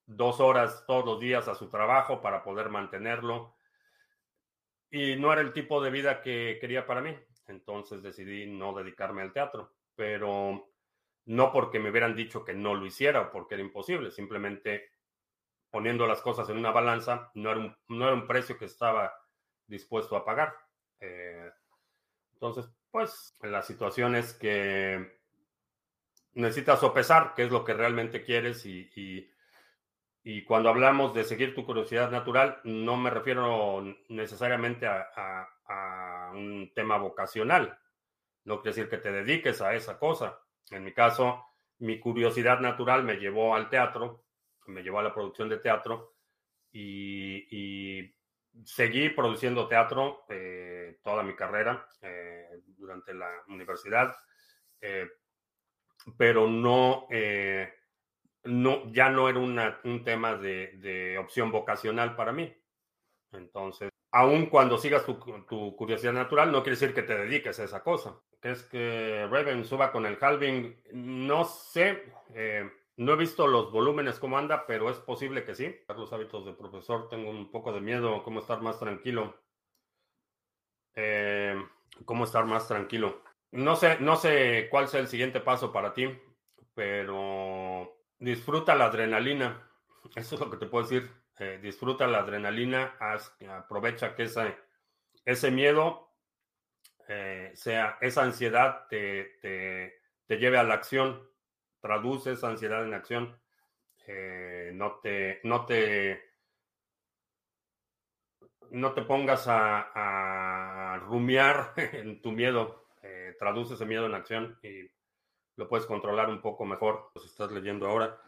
dos horas todos los días a su trabajo para poder mantenerlo. Y no era el tipo de vida que quería para mí. Entonces decidí no dedicarme al teatro. Pero no porque me hubieran dicho que no lo hiciera o porque era imposible. Simplemente poniendo las cosas en una balanza, no era un, no era un precio que estaba dispuesto a pagar. Eh, entonces, pues la situación es que necesitas sopesar qué es lo que realmente quieres y, y, cuando hablamos de seguir tu curiosidad natural, no me refiero necesariamente a, un tema vocacional. No quiere decir que te dediques a esa cosa. En mi caso, mi curiosidad natural me llevó al teatro, me llevó a la producción de teatro y, seguí produciendo teatro eh, toda mi carrera. Eh, durante la universidad, eh, pero no, no, ya no era un tema de, opción vocacional para mí. Entonces, aun cuando sigas tu, curiosidad natural, no quiere decir que te dediques a esa cosa. ¿Es que Raven suba con el halving? No sé. No he visto los volúmenes cómo anda, pero es posible que sí. Los hábitos de profesor, tengo un poco de miedo, cómo estar más tranquilo. Eh, cómo estar más tranquilo. No sé, no sé cuál sea el siguiente paso para ti, pero disfruta la adrenalina. Eso es lo que te puedo decir. Eh, disfruta la adrenalina, aprovecha que ese, ese miedo, eh, sea esa ansiedad, te, te, te, lleve a la acción. Traduce esa ansiedad en acción. Eh, no te, no te, no te pongas a, rumiar en tu miedo. traduce ese miedo en acción y lo puedes controlar un poco mejor. Los estás leyendo ahora.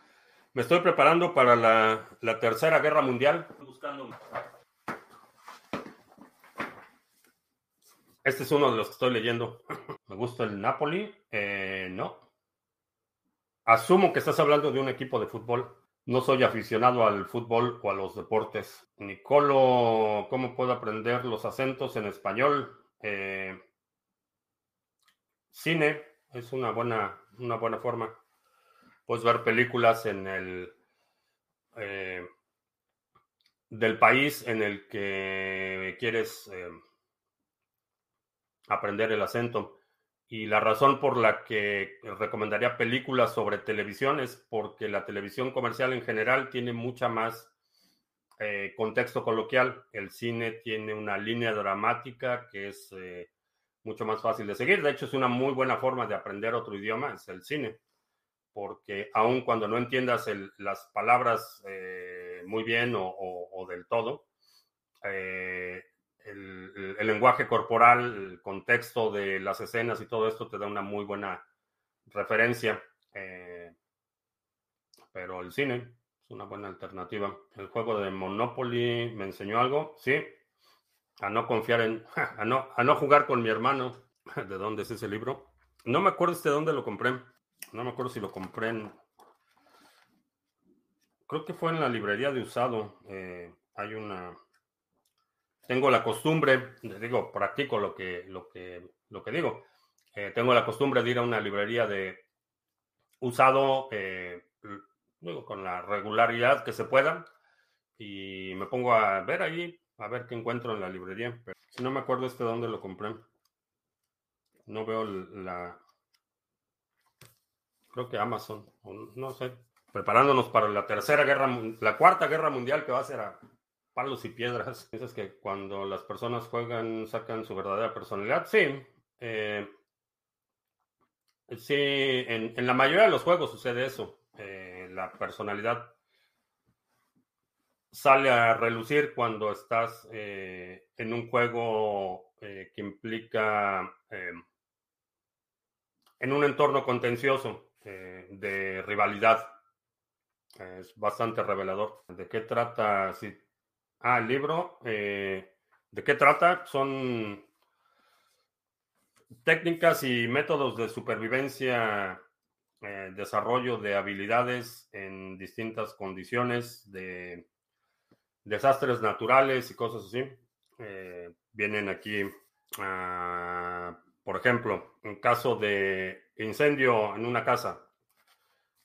Me estoy preparando para la, Tercera Guerra Mundial. Buscando. Este es uno de los que estoy leyendo. Me gusta el Napoli. Eh, no. Asumo que estás hablando de un equipo de fútbol. No soy aficionado al fútbol o a los deportes. Nicolo, ¿cómo puedo aprender los acentos en español? Eh, cine es una buena, una buena forma puedes ver películas en el eh, del país en el que quieres eh, aprender el acento. Y la razón por la que recomendaría películas sobre televisión es porque la televisión comercial en general tiene mucha más eh, contexto coloquial. El cine tiene una línea dramática que es mucho más fácil de seguir. De hecho, es una muy buena forma de aprender otro idioma, es el cine porque aun cuando no entiendas las palabras eh, muy bien o, del todo, el, lenguaje corporal, el contexto de las escenas y todo esto te da una muy buena referencia. Eh, pero el cine es una buena alternativa. El juego de Monopoly me enseñó algo, sí, a no confiar en, a no, a no jugar con mi hermano. ¿De dónde es ese libro? No me acuerdo de dónde lo compré. No me acuerdo si lo compré en. Creo que fue en la librería de usado. Eh, hay una. Tengo la costumbre, digo, practico lo que, lo que, lo que digo. Eh, tengo la costumbre de ir a una librería de usado, eh, con la regularidad que se pueda, y me pongo a ver ahí, a ver qué encuentro en la librería. Pero si no me acuerdo este dónde lo compré. No veo la, creo que Amazon, no sé, preparándonos para la tercera guerra, la cuarta guerra mundial que va a ser a palos y piedras. Piensas que cuando las personas juegan sacan su verdadera personalidad. Sí, eh, sí, en, la mayoría de los juegos sucede eso. Eh, la personalidad sale a relucir cuando estás eh, en un juego que implica en un entorno contencioso. De rivalidad. Es bastante revelador. ¿De qué trata? Sí. Ah, el libro. Eh, ¿De qué trata? Son técnicas y métodos de supervivencia, eh, desarrollo de habilidades en distintas condiciones de desastres naturales y cosas así. vienen aquí, ah, por ejemplo, en caso de incendio en una casa.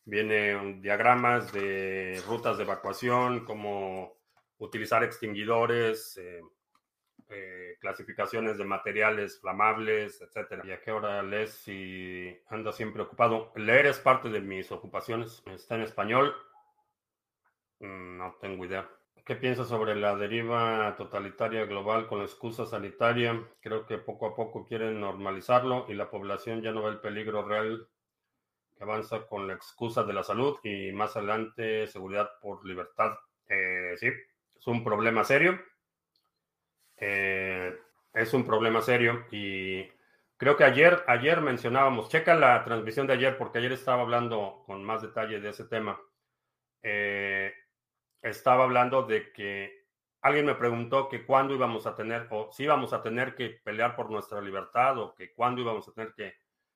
Vienen diagramas de rutas de evacuación, cómo utilizar extinguidores, eh, eh, clasificaciones de materiales flamables, etcétera. ¿Y a qué hora lees si andas siempre ocupado? Leer es parte de mis ocupaciones. Está en español. Mm, no tengo idea. ¿Qué piensas sobre la deriva totalitaria global con la excusa sanitaria? Creo que poco a poco quieren normalizarlo y la población ya no ve el peligro real que avanza con la excusa de la salud y más adelante seguridad por libertad. Eh, sí, es un problema serio. Eh, es un problema serio y creo que ayer, ayer mencionábamos, checa la transmisión de ayer porque ayer estaba hablando con más detalle de ese tema. Eh, estaba hablando de que alguien me preguntó que cuándo íbamos a tener, o si íbamos a tener que pelear por nuestra libertad, o que cuándo íbamos a tener que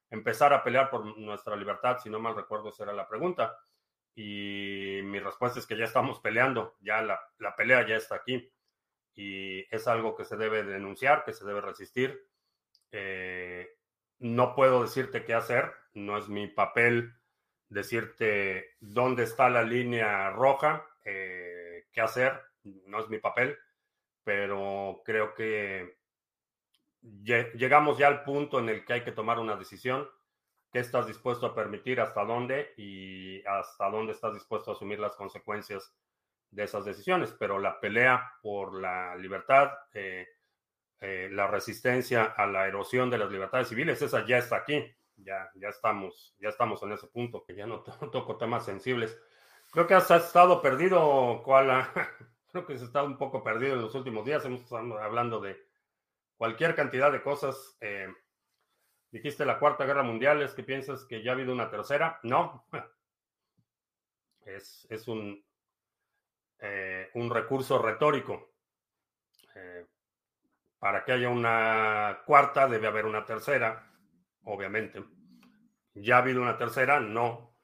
empezar a pelear por nuestra libertad, si no mal recuerdo, esa era la pregunta. Y mi respuesta es que ya estamos peleando, ya la, la pelea ya está aquí. Y es algo que se debe denunciar, que se debe resistir. Eh, no puedo decirte qué hacer, no es mi papel decirte dónde está la línea roja, eh, qué hacer, no es mi papel, pero creo que llegamos ya al punto en el que hay que tomar una decisión. Qué estás dispuesto a permitir, hasta dónde y hasta dónde estás dispuesto a asumir las consecuencias de esas decisiones. Pero la pelea por la libertad, eh, eh, la resistencia a la erosión de las libertades civiles, esa ya está aquí. Ya, ya, estamos, ya estamos en ese punto, que ya no toco temas sensibles. Creo que has estado perdido, Koala. Creo que se ha estado un poco perdido en los últimos días. Hemos estado hablando de cualquier cantidad de cosas. Eh, Dijiste la Cuarta Guerra Mundial, ¿es que piensas que ya ha habido una tercera? No. Es, es un, eh, un recurso retórico. Eh, para que haya una cuarta debe haber una tercera, obviamente. ¿Ya ha habido una tercera? No.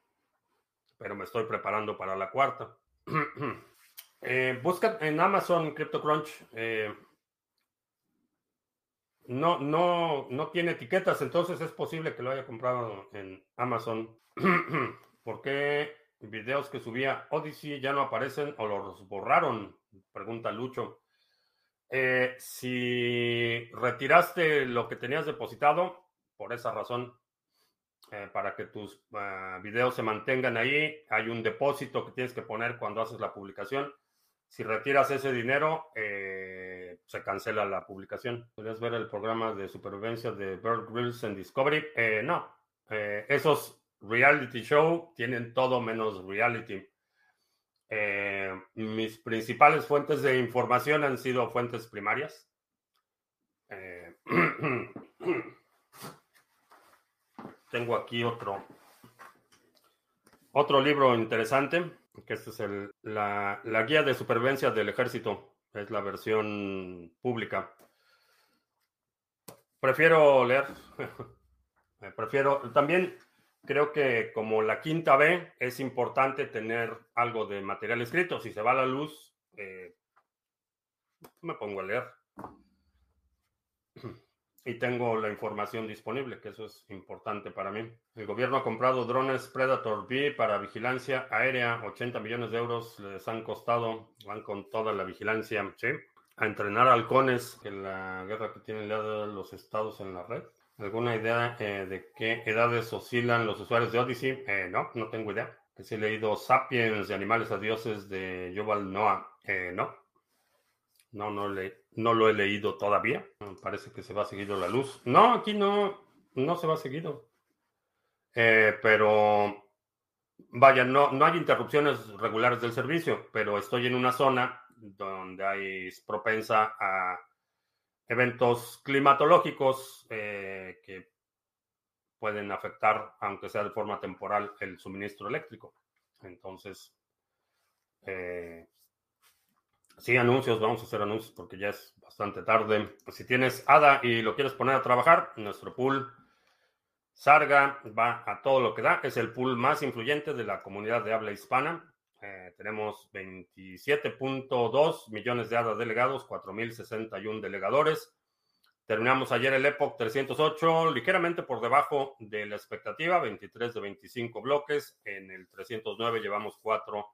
Pero me estoy preparando para la cuarta. eh, busca en Amazon CryptoCrunch. No, no, no tiene etiquetas, entonces es posible que lo haya comprado en Amazon. ¿Por qué videos que subía Odyssey ya no aparecen o los borraron? Pregunta Lucho. Eh, si retiraste lo que tenías depositado, por esa razón, eh, para que tus ah, videos se mantengan ahí, hay un depósito que tienes que poner cuando haces la publicación. Si retiras ese dinero, eh, se cancela la publicación. ¿Podrías ver el programa de supervivencia de Bird Grills en Discovery? Eh, no. Eh, esos reality show tienen todo menos reality. mis principales fuentes de información han sido fuentes primarias. tengo aquí otro, otro libro interesante que esta es la, guía de supervivencia del ejército. Es la versión pública. Prefiero leer. Prefiero. También creo que como la quinta B es importante tener algo de material escrito. Si se va la luz, eh, me pongo a leer y tengo la información disponible, que eso es importante para mí. El gobierno ha comprado drones Predator B para vigilancia aérea, 80 millones de euros les han costado, van con toda la vigilancia, ¿sí? A entrenar halcones en la guerra que tienen los estados en la red. ¿Alguna idea eh, de qué edades oscilan los usuarios de Odyssey? Eh, no, no tengo idea. Que si he leído Sapiens de Animales a Dioses de Yuval Noah. Eh, no, no, no, le, no lo he leído todavía. Parece que se va seguido la luz. No, aquí no, no se va seguido. Eh, pero vaya, no, no hay interrupciones regulares del servicio, pero estoy en una zona donde hay propensa a eventos climatológicos eh, que pueden afectar, aunque sea de forma temporal, el suministro eléctrico. Entonces, eh, Sí, anuncios, vamos a hacer anuncios porque ya es bastante tarde. Si tienes ADA y lo quieres poner a trabajar, nuestro pool Sarga va a todo lo que da. Es el pool más influyente de la comunidad de habla hispana. Eh, tenemos 27.2 millones de ADA delegados, 4.061 delegadores. Terminamos ayer el Epoch 308, ligeramente por debajo de la expectativa, 23 de 25 bloques. En el 309 llevamos 4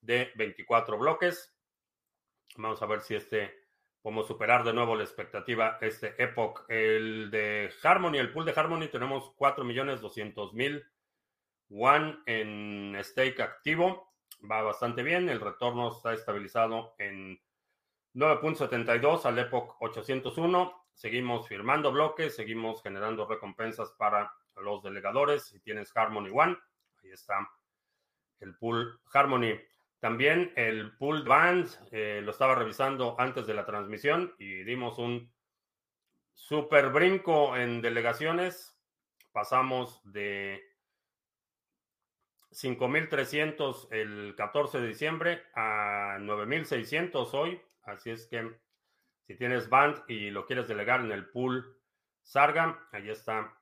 de 24 bloques. Vamos a ver si este podemos superar de nuevo la expectativa, este Epoch. El de Harmony, el pool de Harmony, tenemos 4.200.000 One en stake activo. Va bastante bien. El retorno está estabilizado en 9.72 al Epoch 801. Seguimos firmando bloques, seguimos generando recompensas para los delegadores. Si tienes Harmony One, ahí está el pool Harmony. También el pool band eh, lo estaba revisando antes de la transmisión y dimos un super brinco en delegaciones. Pasamos de 5.300 el 14 de diciembre a 9.600 hoy. Así es que si tienes band y lo quieres delegar en el pool Sarga, ahí está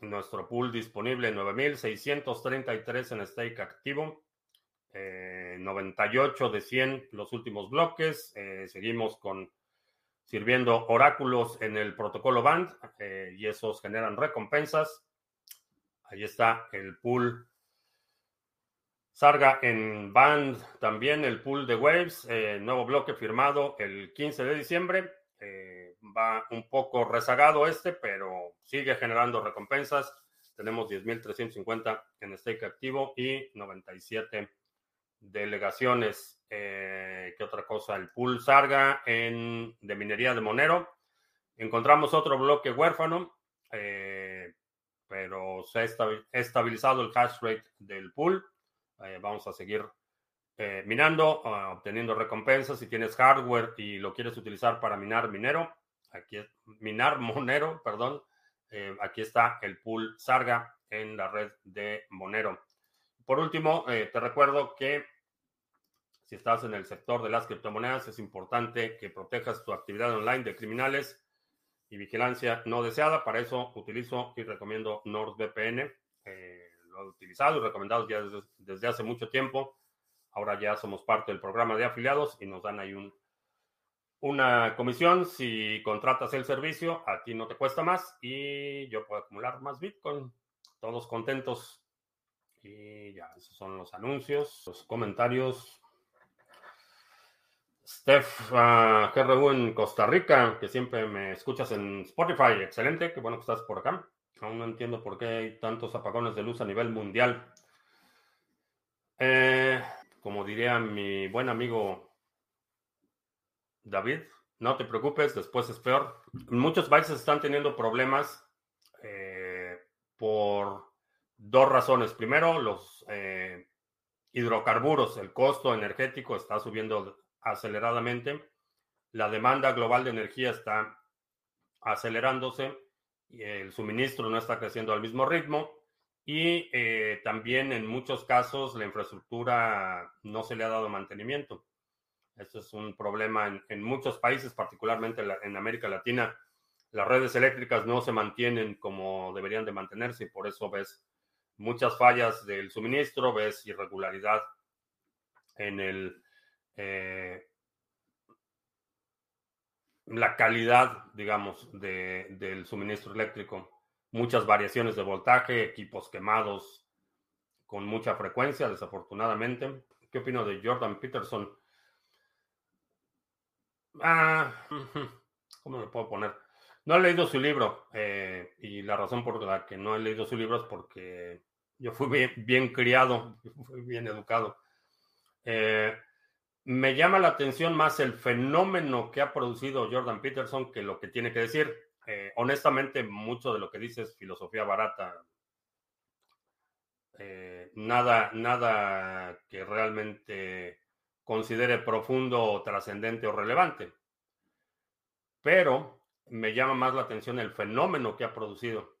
nuestro pool disponible, 9.633 en stake activo. 98 eh, de 100 los últimos bloques. Eh, seguimos con sirviendo oráculos en el protocolo BAND eh, y esos generan recompensas. Ahí está el pool. Sarga en Band también el pool de Waves, nuevo bloque firmado el 15 de diciembre. va un poco rezagado este, pero sigue generando recompensas. tenemos 10.350 en stake activo y 97 delegaciones. Eh, ¿Qué otra cosa? El pool Sarga en, de minería de Monero. Encontramos otro bloque huérfano, eh, pero se ha estabilizado el hash rate del pool. Eh, vamos a seguir minando, ah, obteniendo recompensas. Si tienes hardware y lo quieres utilizar para minar minero, aquí minar Monero, perdón. aquí está el pool Sarga en la red de Monero. Por último, te recuerdo que si estás en el sector de las criptomonedas, es importante que protejas tu actividad online de criminales y vigilancia no deseada. Para eso utilizo y recomiendo NordVPN. Eh, lo he utilizado y recomendado ya desde, hace mucho tiempo. Ahora ya somos parte del programa de afiliados y nos dan ahí un, una comisión. Si contratas el servicio, a ti no te cuesta más y yo puedo acumular más Bitcoin. Todos contentos. Y ya, esos son los anuncios, los comentarios. Steph uh, GRU en Costa Rica, que siempre me escuchas en Spotify. Excelente, qué bueno que estás por acá. Aún no entiendo por qué hay tantos apagones de luz a nivel mundial. Eh, como diría mi buen amigo David, no te preocupes, después es peor. Muchos países están teniendo problemas eh, por dos razones. Primero, los eh, hidrocarburos, el costo energético está subiendo aceleradamente. La demanda global de energía está acelerándose y el suministro no está creciendo al mismo ritmo. Y eh, también en muchos casos la infraestructura no se le ha dado mantenimiento. Esto es un problema en, muchos países, particularmente en América Latina. Las redes eléctricas no se mantienen como deberían de mantenerse y por eso ves muchas fallas del suministro, ves irregularidad en el eh, la calidad, digamos, del suministro eléctrico. Muchas variaciones de voltaje, equipos quemados con mucha frecuencia, desafortunadamente. ¿Qué opino de Jordan Peterson? Ah, ¿cómo lo puedo poner? No he leído su libro eh, y la razón por la que no he leído su libro es porque yo fui bien, criado, fui bien educado. Eh, me llama la atención más el fenómeno que ha producido Jordan Peterson que lo que tiene que decir. Eh, honestamente, mucho de lo que dice es filosofía barata. Eh, nada, nada que realmente considere profundo, trascendente o relevante. Pero me llama más la atención el fenómeno que ha producido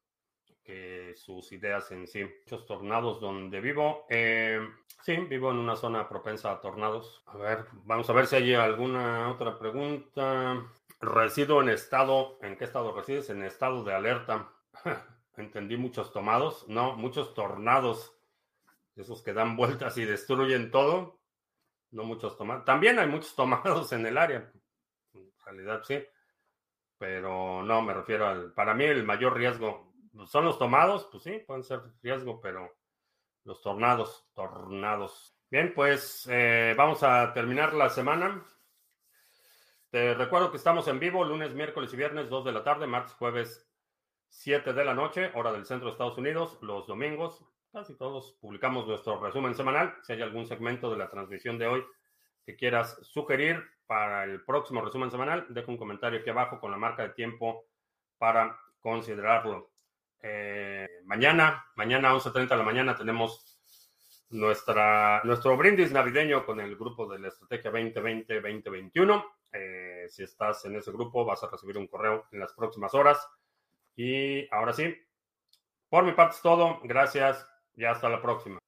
que sus ideas en sí. Muchos tornados donde vivo. Eh, sí, vivo en una zona propensa a tornados. A ver, vamos a ver si hay alguna otra pregunta. Resido en estado, ¿en qué estado resides? En estado de alerta. Entendí muchos tomados, no, muchos tornados, esos que dan vueltas y destruyen todo. No muchos tomados. También hay muchos tomados en el área. En realidad sí. Pero no, me refiero al, para mí el mayor riesgo son los tomados, pues sí, pueden ser riesgo, pero los tornados, tornados. Bien, pues eh, vamos a terminar la semana. Te recuerdo que estamos en vivo lunes, miércoles y viernes, 2 de la tarde, martes, jueves, 7 de la noche, hora del centro de Estados Unidos, los domingos. Casi todos publicamos nuestro resumen semanal. Si hay algún segmento de la transmisión de hoy que quieras sugerir para el próximo resumen semanal, deja un comentario aquí abajo con la marca de tiempo para considerarlo. Eh, mañana, mañana a 11.30 de la mañana tenemos nuestra, nuestro brindis navideño con el grupo de la Estrategia 2020-2021. Eh, si estás en ese grupo vas a recibir un correo en las próximas horas. Y ahora sí, por mi parte es todo. Gracias y hasta la próxima.